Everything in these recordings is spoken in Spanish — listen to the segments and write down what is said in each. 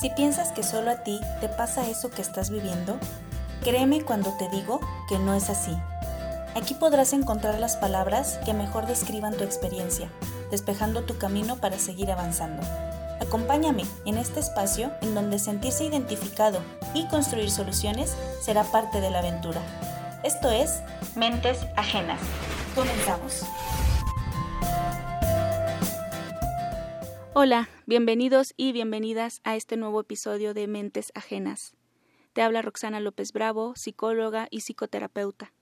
Si piensas que solo a ti te pasa eso que estás viviendo, créeme cuando te digo que no es así. Aquí podrás encontrar las palabras que mejor describan tu experiencia, despejando tu camino para seguir avanzando. Acompáñame en este espacio en donde sentirse identificado y construir soluciones será parte de la aventura. Esto es Mentes Ajenas. Comenzamos. Hola, bienvenidos y bienvenidas a este nuevo episodio de Mentes Ajenas. Te habla Roxana López Bravo, psicóloga y psicoterapeuta.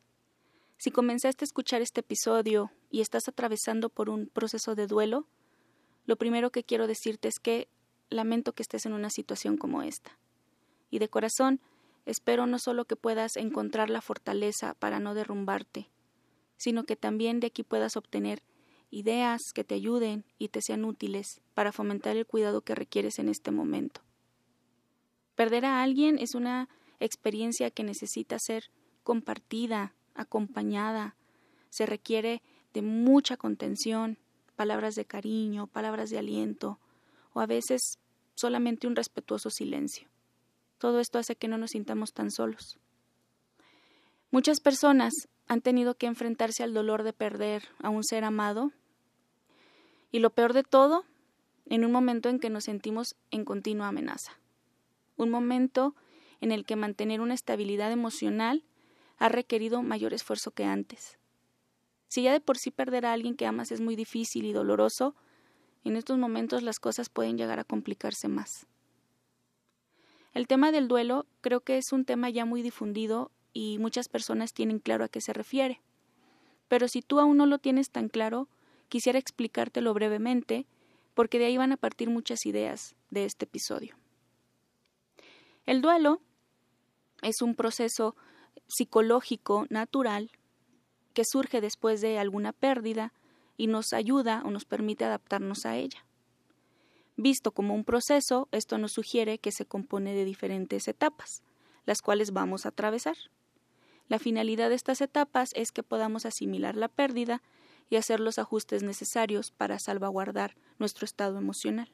Si comenzaste a escuchar este episodio y estás atravesando por un proceso de duelo, lo primero que quiero decirte es que lamento que estés en una situación como esta. Y de corazón, espero no solo que puedas encontrar la fortaleza para no derrumbarte, sino que también de aquí puedas obtener ideas que te ayuden y te sean útiles para fomentar el cuidado que requieres en este momento. Perder a alguien es una experiencia que necesita ser compartida, acompañada, se requiere de mucha contención, palabras de cariño, palabras de aliento, o a veces solamente un respetuoso silencio. Todo esto hace que no nos sintamos tan solos. Muchas personas han tenido que enfrentarse al dolor de perder a un ser amado y lo peor de todo, en un momento en que nos sentimos en continua amenaza. Un momento en el que mantener una estabilidad emocional ha requerido mayor esfuerzo que antes. Si ya de por sí perder a alguien que amas es muy difícil y doloroso, en estos momentos las cosas pueden llegar a complicarse más. El tema del duelo creo que es un tema ya muy difundido y muchas personas tienen claro a qué se refiere. Pero si tú aún no lo tienes tan claro, quisiera explicártelo brevemente, porque de ahí van a partir muchas ideas de este episodio. El duelo es un proceso psicológico natural que surge después de alguna pérdida y nos ayuda o nos permite adaptarnos a ella. Visto como un proceso, esto nos sugiere que se compone de diferentes etapas, las cuales vamos a atravesar. La finalidad de estas etapas es que podamos asimilar la pérdida y hacer los ajustes necesarios para salvaguardar nuestro estado emocional.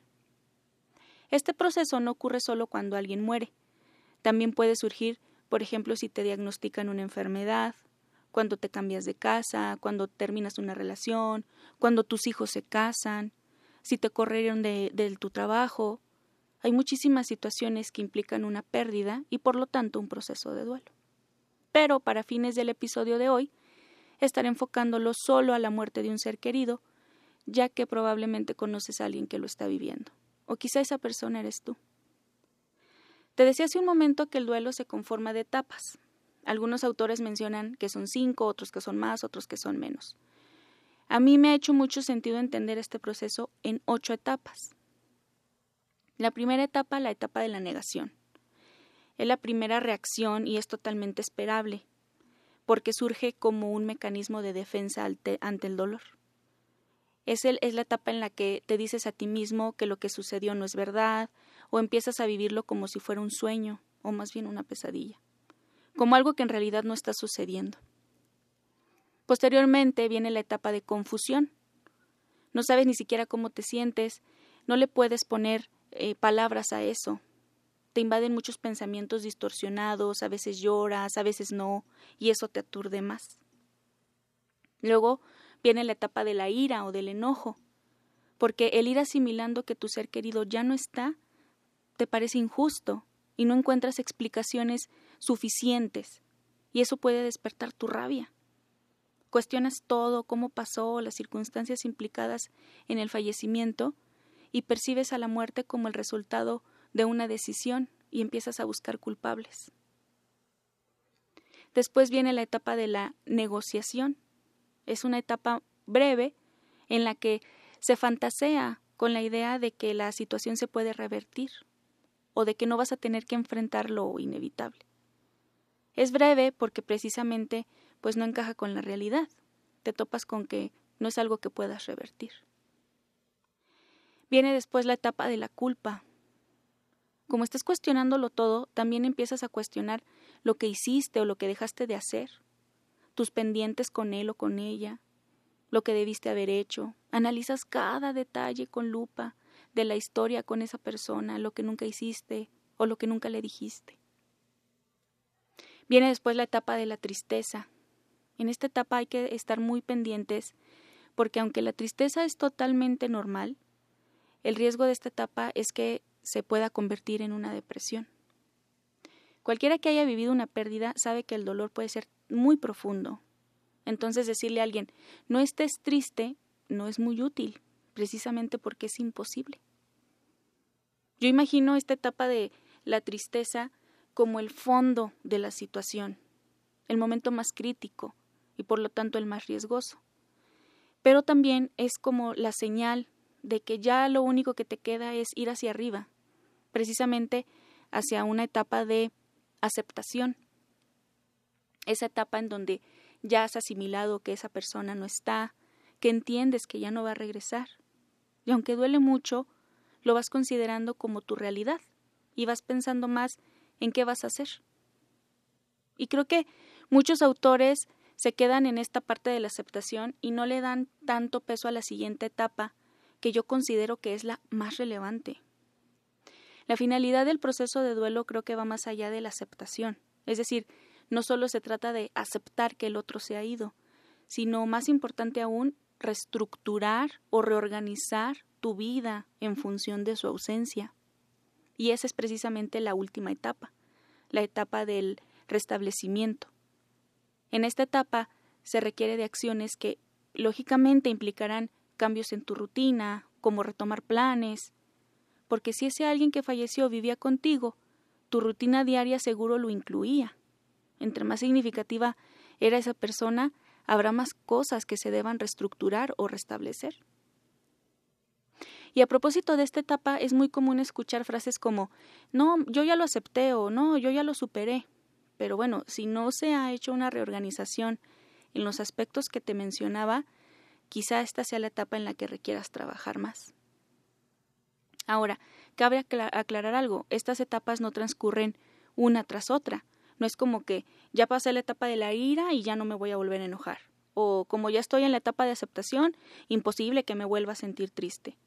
Este proceso no ocurre solo cuando alguien muere. También puede surgir por ejemplo, si te diagnostican una enfermedad, cuando te cambias de casa, cuando terminas una relación, cuando tus hijos se casan, si te corrieron de, de tu trabajo. Hay muchísimas situaciones que implican una pérdida y por lo tanto un proceso de duelo. Pero para fines del episodio de hoy, estaré enfocándolo solo a la muerte de un ser querido, ya que probablemente conoces a alguien que lo está viviendo. O quizá esa persona eres tú. Te decía hace un momento que el duelo se conforma de etapas. Algunos autores mencionan que son cinco, otros que son más, otros que son menos. A mí me ha hecho mucho sentido entender este proceso en ocho etapas. La primera etapa, la etapa de la negación. Es la primera reacción y es totalmente esperable, porque surge como un mecanismo de defensa ante el dolor. Es, el, es la etapa en la que te dices a ti mismo que lo que sucedió no es verdad, o empiezas a vivirlo como si fuera un sueño, o más bien una pesadilla, como algo que en realidad no está sucediendo. Posteriormente viene la etapa de confusión. No sabes ni siquiera cómo te sientes, no le puedes poner eh, palabras a eso. Te invaden muchos pensamientos distorsionados, a veces lloras, a veces no, y eso te aturde más. Luego viene la etapa de la ira o del enojo, porque el ir asimilando que tu ser querido ya no está te parece injusto y no encuentras explicaciones suficientes, y eso puede despertar tu rabia. Cuestionas todo, cómo pasó, las circunstancias implicadas en el fallecimiento, y percibes a la muerte como el resultado de una decisión y empiezas a buscar culpables. Después viene la etapa de la negociación. Es una etapa breve en la que se fantasea con la idea de que la situación se puede revertir o de que no vas a tener que enfrentar lo inevitable. Es breve porque precisamente pues no encaja con la realidad. Te topas con que no es algo que puedas revertir. Viene después la etapa de la culpa. Como estás cuestionándolo todo, también empiezas a cuestionar lo que hiciste o lo que dejaste de hacer, tus pendientes con él o con ella, lo que debiste haber hecho. Analizas cada detalle con lupa, de la historia con esa persona, lo que nunca hiciste o lo que nunca le dijiste. Viene después la etapa de la tristeza. En esta etapa hay que estar muy pendientes porque aunque la tristeza es totalmente normal, el riesgo de esta etapa es que se pueda convertir en una depresión. Cualquiera que haya vivido una pérdida sabe que el dolor puede ser muy profundo. Entonces decirle a alguien, no estés triste, no es muy útil, precisamente porque es imposible. Yo imagino esta etapa de la tristeza como el fondo de la situación, el momento más crítico y por lo tanto el más riesgoso. Pero también es como la señal de que ya lo único que te queda es ir hacia arriba, precisamente hacia una etapa de aceptación. Esa etapa en donde ya has asimilado que esa persona no está, que entiendes que ya no va a regresar. Y aunque duele mucho, lo vas considerando como tu realidad y vas pensando más en qué vas a hacer. Y creo que muchos autores se quedan en esta parte de la aceptación y no le dan tanto peso a la siguiente etapa, que yo considero que es la más relevante. La finalidad del proceso de duelo creo que va más allá de la aceptación, es decir, no solo se trata de aceptar que el otro se ha ido, sino más importante aún, reestructurar o reorganizar tu vida en función de su ausencia. Y esa es precisamente la última etapa, la etapa del restablecimiento. En esta etapa se requiere de acciones que lógicamente implicarán cambios en tu rutina, como retomar planes, porque si ese alguien que falleció vivía contigo, tu rutina diaria seguro lo incluía. Entre más significativa era esa persona, habrá más cosas que se deban reestructurar o restablecer. Y a propósito de esta etapa, es muy común escuchar frases como no, yo ya lo acepté o no, yo ya lo superé. Pero bueno, si no se ha hecho una reorganización en los aspectos que te mencionaba, quizá esta sea la etapa en la que requieras trabajar más. Ahora, cabe aclarar algo, estas etapas no transcurren una tras otra. No es como que ya pasé la etapa de la ira y ya no me voy a volver a enojar. O como ya estoy en la etapa de aceptación, imposible que me vuelva a sentir triste.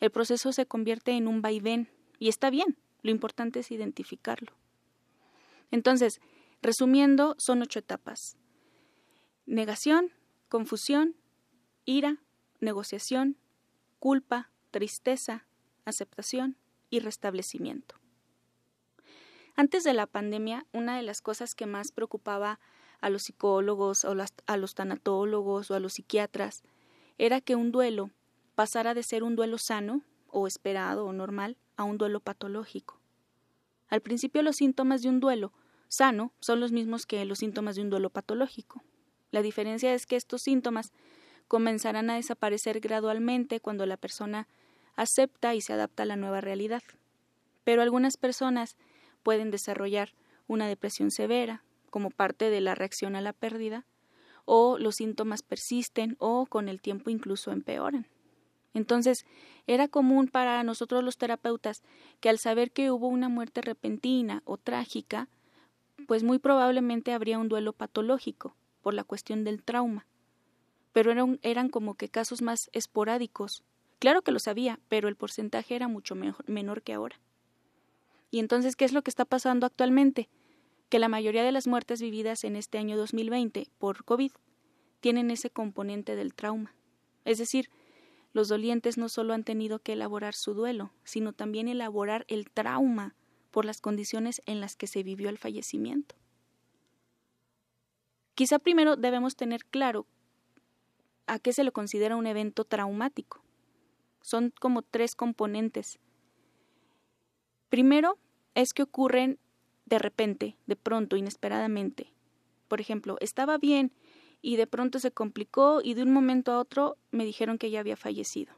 El proceso se convierte en un vaivén y está bien, lo importante es identificarlo. Entonces, resumiendo, son ocho etapas. Negación, confusión, ira, negociación, culpa, tristeza, aceptación y restablecimiento. Antes de la pandemia, una de las cosas que más preocupaba a los psicólogos o a los tanatólogos o a los psiquiatras era que un duelo pasara de ser un duelo sano o esperado o normal a un duelo patológico. Al principio los síntomas de un duelo sano son los mismos que los síntomas de un duelo patológico. La diferencia es que estos síntomas comenzarán a desaparecer gradualmente cuando la persona acepta y se adapta a la nueva realidad. Pero algunas personas pueden desarrollar una depresión severa como parte de la reacción a la pérdida, o los síntomas persisten o con el tiempo incluso empeoran. Entonces, era común para nosotros los terapeutas que al saber que hubo una muerte repentina o trágica, pues muy probablemente habría un duelo patológico por la cuestión del trauma. Pero eran, como que casos más esporádicos. Claro que lo sabía, pero el porcentaje era mucho menor que ahora. Y entonces, ¿qué es lo que está pasando actualmente? Que la mayoría de las muertes vividas en este año 2020 por COVID tienen ese componente del trauma. Es decir, los dolientes no solo han tenido que elaborar su duelo, sino también elaborar el trauma por las condiciones en las que se vivió el fallecimiento. Quizá primero debemos tener claro a qué se le considera un evento traumático. Son como tres componentes. Primero es que ocurren de repente, de pronto, inesperadamente. Por ejemplo, estaba bien y de pronto se complicó y de un momento a otro me dijeron que ya había fallecido.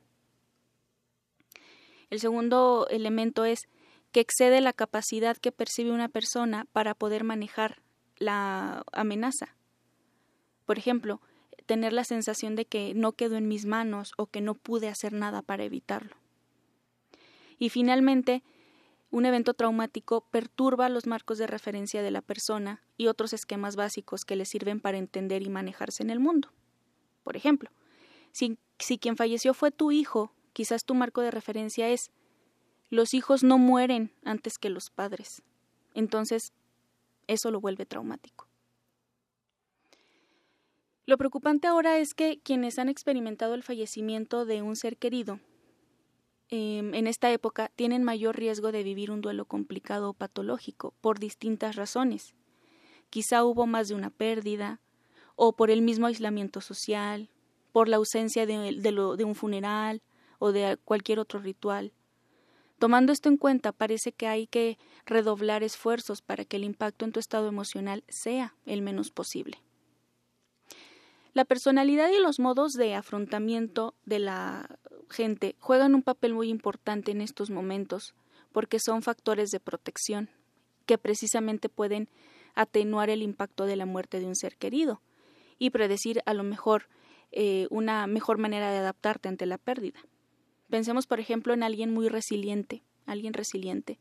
El segundo elemento es que excede la capacidad que percibe una persona para poder manejar la amenaza. Por ejemplo, tener la sensación de que no quedó en mis manos o que no pude hacer nada para evitarlo. Y finalmente, un evento traumático perturba los marcos de referencia de la persona y otros esquemas básicos que le sirven para entender y manejarse en el mundo. Por ejemplo, si, si quien falleció fue tu hijo quizás tu marco de referencia es los hijos no mueren antes que los padres. Entonces, eso lo vuelve traumático. Lo preocupante ahora es que quienes han experimentado el fallecimiento de un ser querido em, en esta época tienen mayor riesgo de vivir un duelo complicado o patológico por distintas razones. Quizá hubo más de una pérdida, o por el mismo aislamiento social, por la ausencia de, de un funeral o de cualquier otro ritual. Tomando esto en cuenta, parece que hay que redoblar esfuerzos para que el impacto en tu estado emocional sea el menos posible. La personalidad y los modos de afrontamiento de la gente juegan un papel muy importante en estos momentos porque son factores de protección que precisamente pueden atenuar el impacto de la muerte de un ser querido y predecir a lo mejor eh, una mejor manera de adaptarte ante la pérdida. Pensemos, por ejemplo, en alguien muy resiliente, alguien resiliente.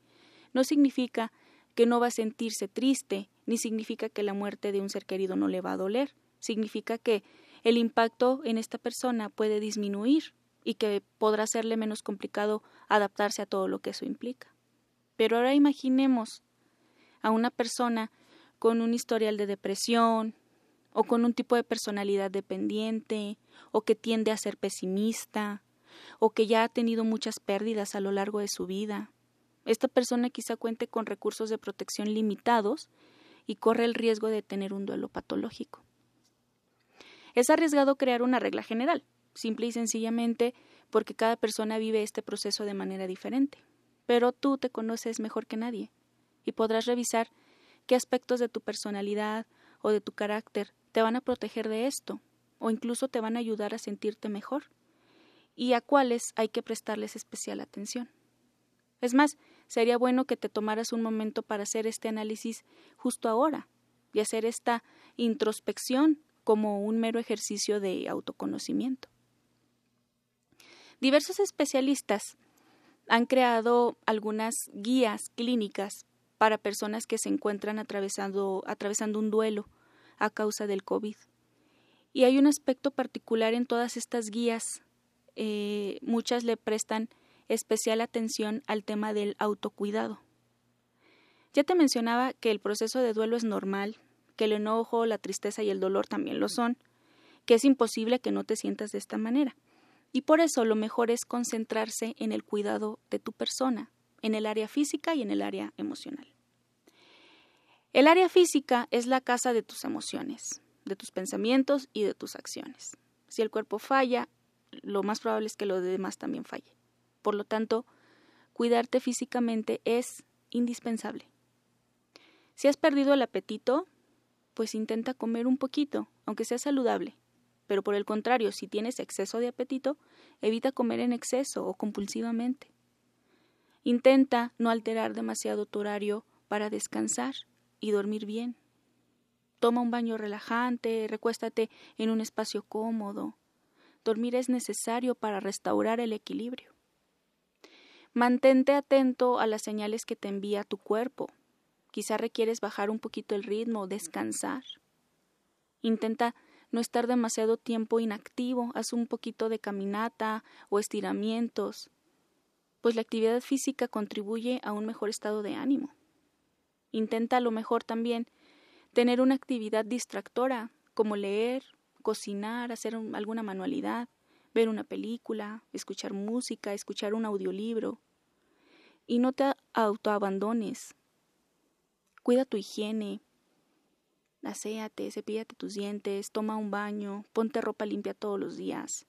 No significa que no va a sentirse triste, ni significa que la muerte de un ser querido no le va a doler significa que el impacto en esta persona puede disminuir y que podrá serle menos complicado adaptarse a todo lo que eso implica. Pero ahora imaginemos a una persona con un historial de depresión o con un tipo de personalidad dependiente o que tiende a ser pesimista o que ya ha tenido muchas pérdidas a lo largo de su vida. Esta persona quizá cuente con recursos de protección limitados y corre el riesgo de tener un duelo patológico. Es arriesgado crear una regla general, simple y sencillamente porque cada persona vive este proceso de manera diferente. Pero tú te conoces mejor que nadie y podrás revisar qué aspectos de tu personalidad o de tu carácter te van a proteger de esto o incluso te van a ayudar a sentirte mejor y a cuáles hay que prestarles especial atención. Es más, sería bueno que te tomaras un momento para hacer este análisis justo ahora y hacer esta introspección como un mero ejercicio de autoconocimiento. Diversos especialistas han creado algunas guías clínicas para personas que se encuentran atravesando, atravesando un duelo a causa del COVID. Y hay un aspecto particular en todas estas guías. Eh, muchas le prestan especial atención al tema del autocuidado. Ya te mencionaba que el proceso de duelo es normal, que el enojo, la tristeza y el dolor también lo son, que es imposible que no te sientas de esta manera. Y por eso lo mejor es concentrarse en el cuidado de tu persona, en el área física y en el área emocional. El área física es la casa de tus emociones, de tus pensamientos y de tus acciones. Si el cuerpo falla, lo más probable es que lo demás también falle. Por lo tanto, cuidarte físicamente es indispensable. Si has perdido el apetito, pues intenta comer un poquito, aunque sea saludable. Pero por el contrario, si tienes exceso de apetito, evita comer en exceso o compulsivamente. Intenta no alterar demasiado tu horario para descansar y dormir bien. Toma un baño relajante, recuéstate en un espacio cómodo. Dormir es necesario para restaurar el equilibrio. Mantente atento a las señales que te envía tu cuerpo. Quizá requieres bajar un poquito el ritmo, descansar. Intenta no estar demasiado tiempo inactivo, haz un poquito de caminata o estiramientos, pues la actividad física contribuye a un mejor estado de ánimo. Intenta a lo mejor también tener una actividad distractora, como leer, cocinar, hacer alguna manualidad, ver una película, escuchar música, escuchar un audiolibro. Y no te autoabandones, Cuida tu higiene. Aséate, cepíllate tus dientes, toma un baño, ponte ropa limpia todos los días.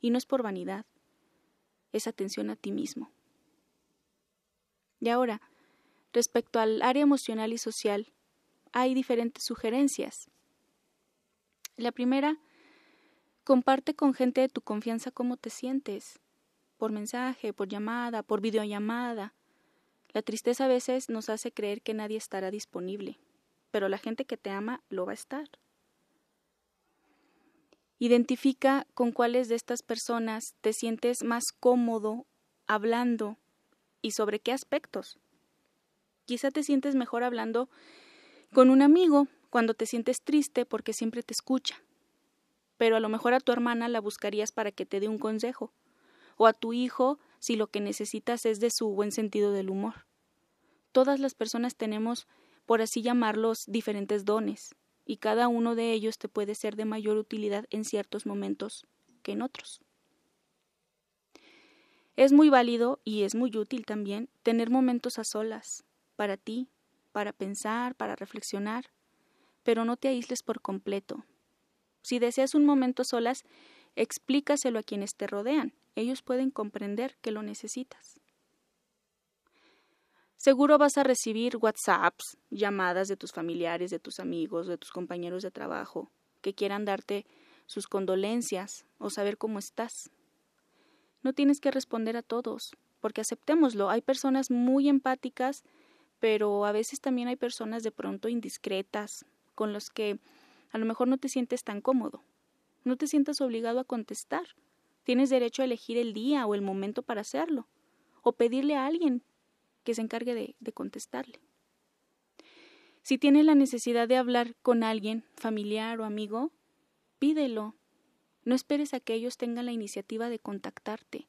Y no es por vanidad, es atención a ti mismo. Y ahora, respecto al área emocional y social, hay diferentes sugerencias. La primera, comparte con gente de tu confianza cómo te sientes, por mensaje, por llamada, por videollamada. La tristeza a veces nos hace creer que nadie estará disponible, pero la gente que te ama lo va a estar. Identifica con cuáles de estas personas te sientes más cómodo hablando y sobre qué aspectos. Quizá te sientes mejor hablando con un amigo cuando te sientes triste porque siempre te escucha, pero a lo mejor a tu hermana la buscarías para que te dé un consejo, o a tu hijo si lo que necesitas es de su buen sentido del humor. Todas las personas tenemos, por así llamarlos, diferentes dones, y cada uno de ellos te puede ser de mayor utilidad en ciertos momentos que en otros. Es muy válido y es muy útil también tener momentos a solas, para ti, para pensar, para reflexionar, pero no te aísles por completo. Si deseas un momento solas, explícaselo a quienes te rodean. Ellos pueden comprender que lo necesitas. Seguro vas a recibir WhatsApps, llamadas de tus familiares, de tus amigos, de tus compañeros de trabajo, que quieran darte sus condolencias o saber cómo estás. No tienes que responder a todos, porque aceptémoslo, hay personas muy empáticas, pero a veces también hay personas de pronto indiscretas, con los que a lo mejor no te sientes tan cómodo. No te sientas obligado a contestar. Tienes derecho a elegir el día o el momento para hacerlo, o pedirle a alguien que se encargue de, contestarle. Si tienes la necesidad de hablar con alguien, familiar o amigo, pídelo. No esperes a que ellos tengan la iniciativa de contactarte.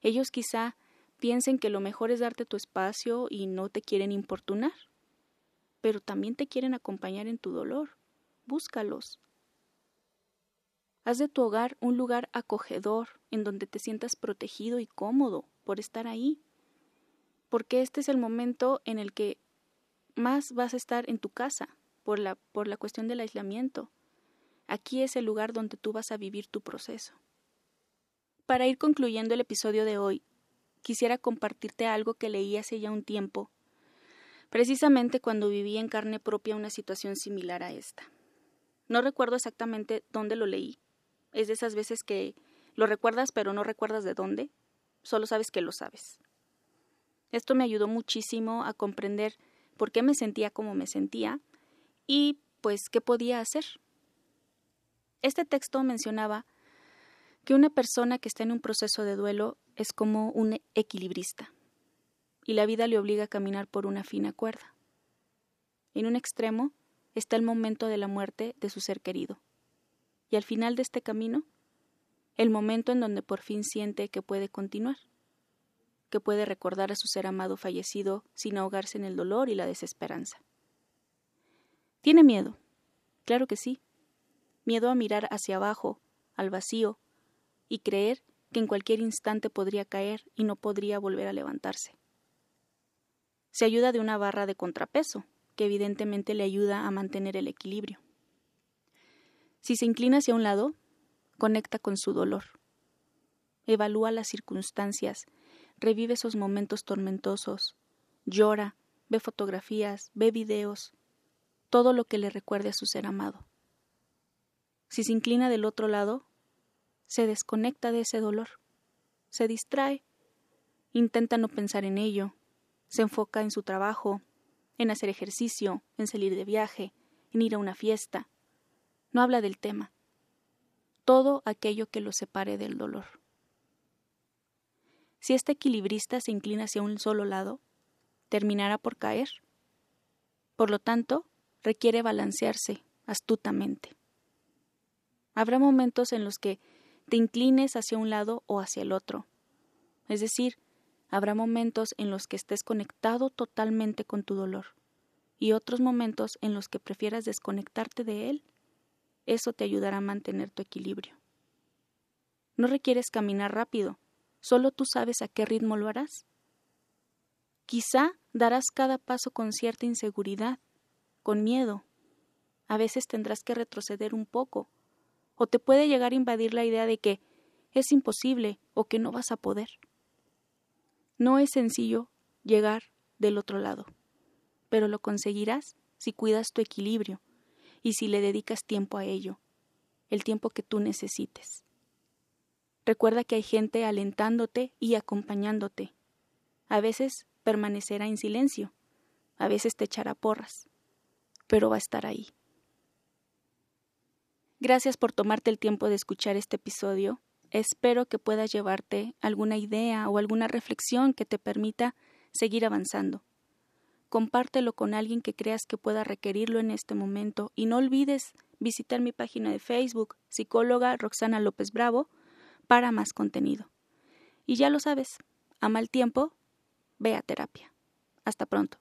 Ellos quizá piensen que lo mejor es darte tu espacio y no te quieren importunar, pero también te quieren acompañar en tu dolor. Búscalos. Haz de tu hogar un lugar acogedor en donde te sientas protegido y cómodo por estar ahí porque este es el momento en el que más vas a estar en tu casa por la, por la cuestión del aislamiento. Aquí es el lugar donde tú vas a vivir tu proceso. Para ir concluyendo el episodio de hoy, quisiera compartirte algo que leí hace ya un tiempo, precisamente cuando viví en carne propia una situación similar a esta. No recuerdo exactamente dónde lo leí. Es de esas veces que lo recuerdas pero no recuerdas de dónde, solo sabes que lo sabes. Esto me ayudó muchísimo a comprender por qué me sentía como me sentía y pues qué podía hacer. Este texto mencionaba que una persona que está en un proceso de duelo es como un equilibrista y la vida le obliga a caminar por una fina cuerda. En un extremo está el momento de la muerte de su ser querido y al final de este camino el momento en donde por fin siente que puede continuar que puede recordar a su ser amado fallecido sin ahogarse en el dolor y la desesperanza. ¿Tiene miedo? Claro que sí. Miedo a mirar hacia abajo, al vacío, y creer que en cualquier instante podría caer y no podría volver a levantarse. Se ayuda de una barra de contrapeso, que evidentemente le ayuda a mantener el equilibrio. Si se inclina hacia un lado, conecta con su dolor. Evalúa las circunstancias revive esos momentos tormentosos, llora, ve fotografías, ve videos, todo lo que le recuerde a su ser amado. Si se inclina del otro lado, se desconecta de ese dolor, se distrae, intenta no pensar en ello, se enfoca en su trabajo, en hacer ejercicio, en salir de viaje, en ir a una fiesta. No habla del tema, todo aquello que lo separe del dolor. Si este equilibrista se inclina hacia un solo lado, terminará por caer. Por lo tanto, requiere balancearse astutamente. Habrá momentos en los que te inclines hacia un lado o hacia el otro. Es decir, habrá momentos en los que estés conectado totalmente con tu dolor y otros momentos en los que prefieras desconectarte de él. Eso te ayudará a mantener tu equilibrio. No requieres caminar rápido, Solo tú sabes a qué ritmo lo harás. Quizá darás cada paso con cierta inseguridad, con miedo. A veces tendrás que retroceder un poco, o te puede llegar a invadir la idea de que es imposible o que no vas a poder. No es sencillo llegar del otro lado, pero lo conseguirás si cuidas tu equilibrio y si le dedicas tiempo a ello, el tiempo que tú necesites. Recuerda que hay gente alentándote y acompañándote. A veces permanecerá en silencio, a veces te echará porras, pero va a estar ahí. Gracias por tomarte el tiempo de escuchar este episodio. Espero que puedas llevarte alguna idea o alguna reflexión que te permita seguir avanzando. Compártelo con alguien que creas que pueda requerirlo en este momento y no olvides visitar mi página de Facebook, psicóloga Roxana López Bravo, para más contenido. Y ya lo sabes, a mal tiempo, ve a terapia. Hasta pronto.